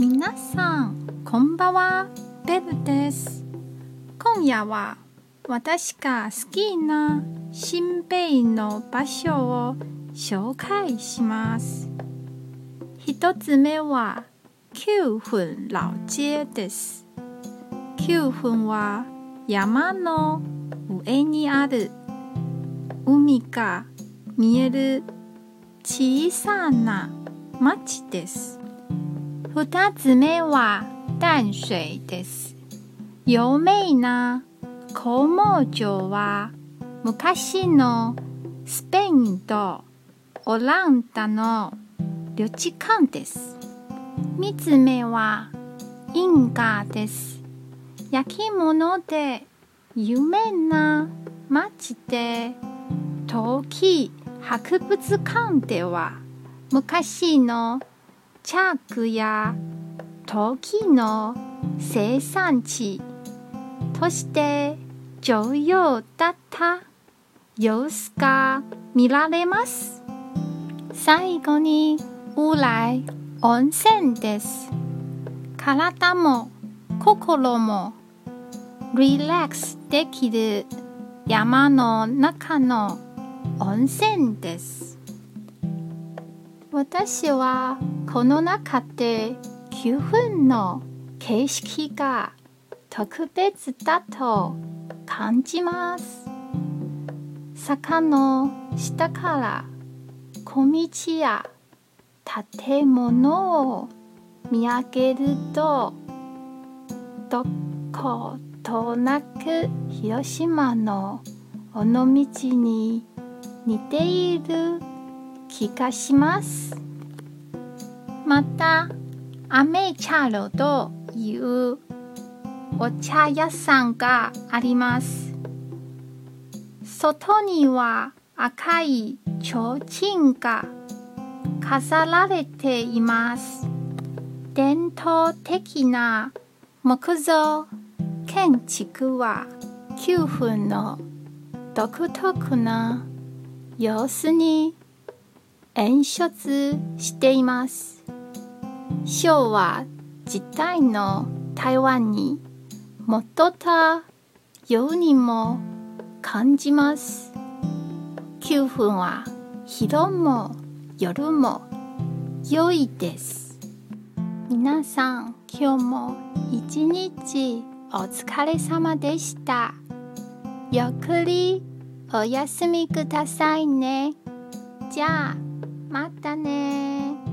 皆さん、こんばんは。ベルです。今夜は私が好きな新米の場所を紹介します。一つ目は九分老街です。九分は山の上にある海が見える小さな町です。二つ目は淡水です。有名な工毛城は昔のスペインとオランダの領地間です。三つ目はインカです。焼き物で有名な町で陶器博物館では昔のチャークや陶器の生産地として重要だった様子が見られます。最後に烏来温泉です。体も心もリラックスできる山の中の温泉です。私はこの中で9分の景色が特別だと感じます。坂の下から小道や建物を見上げるとどことなく広島の尾道に似ている気がします。また、アメチャロというお茶屋さんがあります。外には赤い提灯が飾られています。伝統的な木造建築は9分の独特な様子に演出しています。昭和時代の台湾に戻ったようにも感じます。9分は昼も夜も良いです。皆さん、今日も一日お疲れ様でした。ゆっくりお休みくださいね。じゃあ、またね